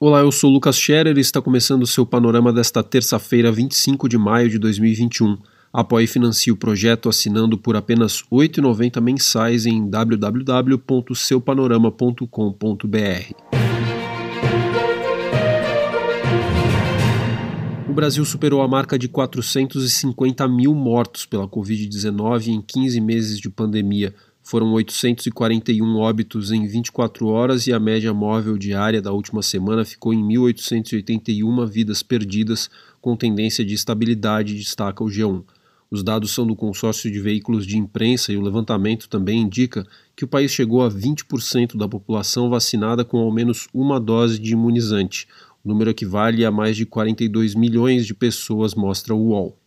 Olá, eu sou Lucas Scherer e está começando o seu panorama desta terça-feira, 25 de maio de 2021. Apoie e financie o projeto assinando por apenas R$ 8,90 mensais em www.seupanorama.com.br. O Brasil superou a marca de 450 mil mortos pela Covid-19 em 15 meses de pandemia, foram 841 óbitos em 24 horas e a média móvel diária da última semana ficou em 1.881 vidas perdidas, com tendência de estabilidade, destaca o G1. Os dados são do consórcio de veículos de imprensa e o levantamento também indica que o país chegou a 20% da população vacinada com ao menos uma dose de imunizante. O número equivale a mais de 42 milhões de pessoas, mostra o UOL.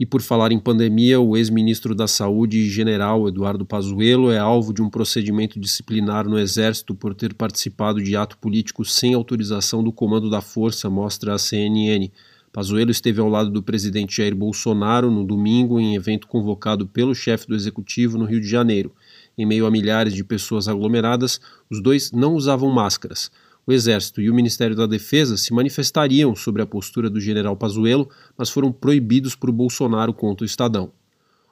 E por falar em pandemia, o ex-ministro da Saúde, general Eduardo Pazuello, é alvo de um procedimento disciplinar no Exército por ter participado de ato político sem autorização do comando da força, mostra a CNN. Pazuello esteve ao lado do presidente Jair Bolsonaro no domingo em evento convocado pelo chefe do executivo no Rio de Janeiro. Em meio a milhares de pessoas aglomeradas, os dois não usavam máscaras o Exército e o Ministério da Defesa se manifestariam sobre a postura do general Pazuello, mas foram proibidos por Bolsonaro contra o Estadão.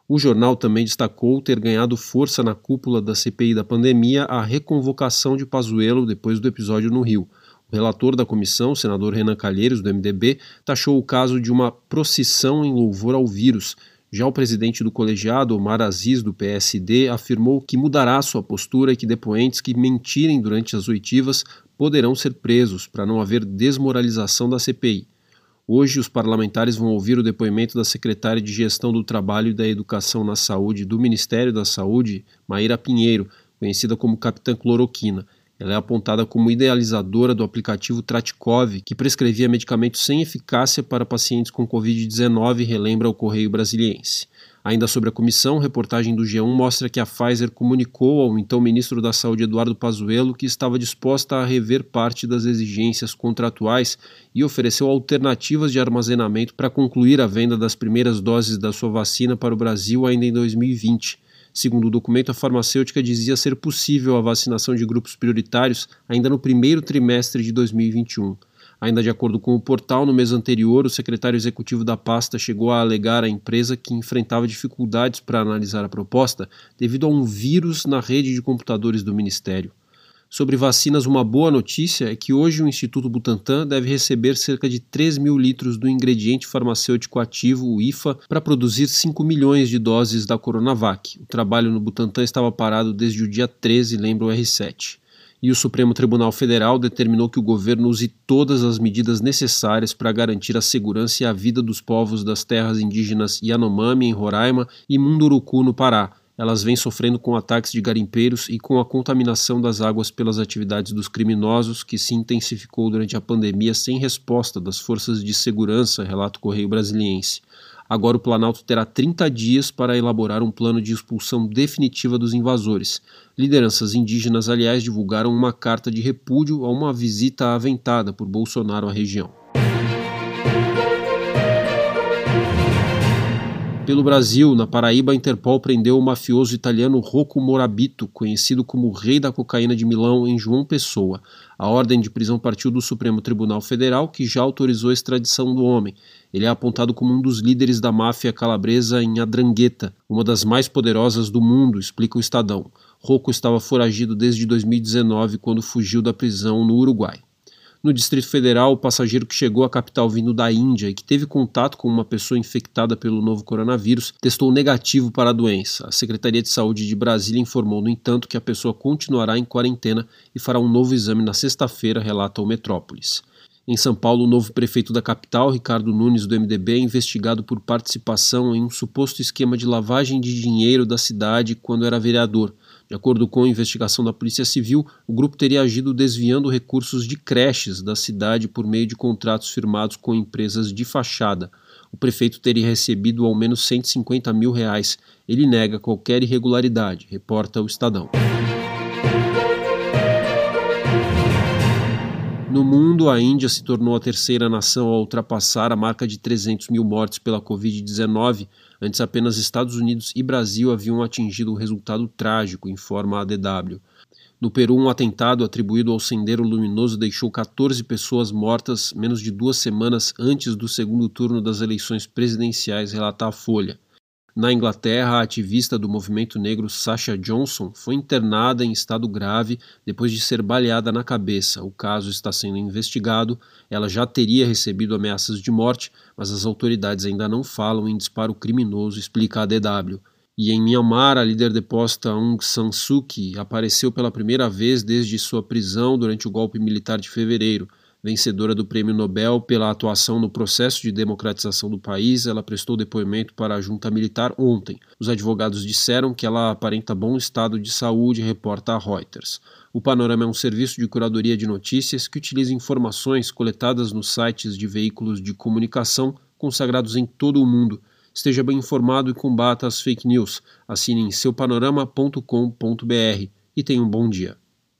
O jornal também destacou ter ganhado força na cúpula da CPI da pandemia a reconvocação de Pazuello depois do episódio no Rio. O relator da comissão, senador Renan Calheiros, do MDB, taxou o caso de uma procissão em louvor ao vírus. Já o presidente do colegiado, Omar Aziz, do PSD, afirmou que mudará sua postura e que depoentes que mentirem durante as oitivas poderão ser presos para não haver desmoralização da CPI. Hoje, os parlamentares vão ouvir o depoimento da secretária de Gestão do Trabalho e da Educação na Saúde do Ministério da Saúde, Maíra Pinheiro, conhecida como Capitã Cloroquina. Ela é apontada como idealizadora do aplicativo Tratikov, que prescrevia medicamentos sem eficácia para pacientes com Covid-19, relembra o Correio Brasiliense. Ainda sobre a comissão, reportagem do G1 mostra que a Pfizer comunicou ao então ministro da Saúde Eduardo Pazuello que estava disposta a rever parte das exigências contratuais e ofereceu alternativas de armazenamento para concluir a venda das primeiras doses da sua vacina para o Brasil ainda em 2020. Segundo o documento, a farmacêutica dizia ser possível a vacinação de grupos prioritários ainda no primeiro trimestre de 2021. Ainda de acordo com o portal, no mês anterior, o secretário executivo da pasta chegou a alegar à empresa que enfrentava dificuldades para analisar a proposta devido a um vírus na rede de computadores do ministério. Sobre vacinas, uma boa notícia é que hoje o Instituto Butantan deve receber cerca de 3 mil litros do ingrediente farmacêutico ativo, o IFA, para produzir 5 milhões de doses da Coronavac. O trabalho no Butantan estava parado desde o dia 13, lembra o R7 e o Supremo Tribunal Federal determinou que o governo use todas as medidas necessárias para garantir a segurança e a vida dos povos das terras indígenas Yanomami, em Roraima, e Munduruku, no Pará. Elas vêm sofrendo com ataques de garimpeiros e com a contaminação das águas pelas atividades dos criminosos, que se intensificou durante a pandemia sem resposta das forças de segurança, relata o Correio Brasiliense. Agora o Planalto terá 30 dias para elaborar um plano de expulsão definitiva dos invasores. Lideranças indígenas, aliás, divulgaram uma carta de repúdio a uma visita aventada por Bolsonaro à região. Pelo Brasil, na Paraíba, a Interpol prendeu o mafioso italiano Rocco Morabito, conhecido como rei da cocaína de Milão, em João Pessoa. A ordem de prisão partiu do Supremo Tribunal Federal, que já autorizou a extradição do homem. Ele é apontado como um dos líderes da máfia calabresa em Adrangueta, uma das mais poderosas do mundo, explica o Estadão. Rocco estava foragido desde 2019, quando fugiu da prisão no Uruguai. No Distrito Federal, o passageiro que chegou à capital vindo da Índia e que teve contato com uma pessoa infectada pelo novo coronavírus testou negativo para a doença. A Secretaria de Saúde de Brasília informou, no entanto, que a pessoa continuará em quarentena e fará um novo exame na sexta-feira, relata o Metrópolis. Em São Paulo, o novo prefeito da capital, Ricardo Nunes, do MDB, é investigado por participação em um suposto esquema de lavagem de dinheiro da cidade quando era vereador. De acordo com a investigação da Polícia Civil, o grupo teria agido desviando recursos de creches da cidade por meio de contratos firmados com empresas de fachada. O prefeito teria recebido ao menos 150 mil reais. Ele nega qualquer irregularidade, reporta o Estadão. No mundo, a Índia se tornou a terceira nação a ultrapassar a marca de 300 mil mortes pela Covid-19. Antes, apenas Estados Unidos e Brasil haviam atingido o resultado trágico, informa a DW. No Peru, um atentado atribuído ao Sendero Luminoso deixou 14 pessoas mortas menos de duas semanas antes do segundo turno das eleições presidenciais, relata a Folha. Na Inglaterra, a ativista do movimento negro Sasha Johnson foi internada em estado grave depois de ser baleada na cabeça. O caso está sendo investigado. Ela já teria recebido ameaças de morte, mas as autoridades ainda não falam em disparo criminoso, explica a DW. E em Myanmar, a líder deposta Aung San Suu Kyi apareceu pela primeira vez desde sua prisão durante o golpe militar de fevereiro. Vencedora do Prêmio Nobel pela atuação no processo de democratização do país, ela prestou depoimento para a junta militar ontem. Os advogados disseram que ela aparenta bom estado de saúde, reporta a Reuters. O Panorama é um serviço de curadoria de notícias que utiliza informações coletadas nos sites de veículos de comunicação consagrados em todo o mundo Esteja bem informado e combata as fake news. Assine em seupanorama.com.br e tenha um bom dia.